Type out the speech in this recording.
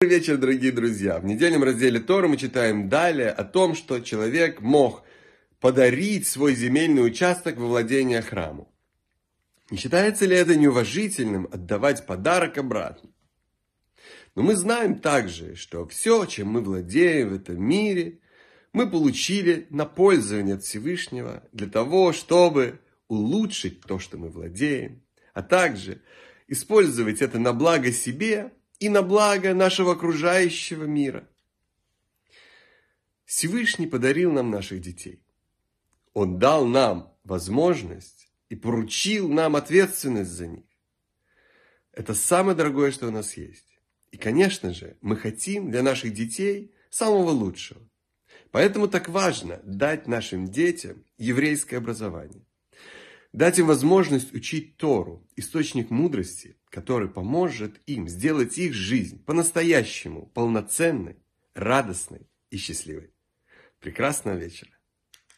Добрый вечер, дорогие друзья. В недельном разделе Тора мы читаем далее о том, что человек мог подарить свой земельный участок во владение храму. Не считается ли это неуважительным отдавать подарок обратно? Но мы знаем также, что все, чем мы владеем в этом мире, мы получили на пользование от Всевышнего для того, чтобы улучшить то, что мы владеем, а также использовать это на благо себе и на благо нашего окружающего мира. Всевышний подарил нам наших детей. Он дал нам возможность и поручил нам ответственность за них. Это самое дорогое, что у нас есть. И, конечно же, мы хотим для наших детей самого лучшего. Поэтому так важно дать нашим детям еврейское образование. Дать им возможность учить Тору, источник мудрости, который поможет им сделать их жизнь по-настоящему полноценной, радостной и счастливой. Прекрасного вечера!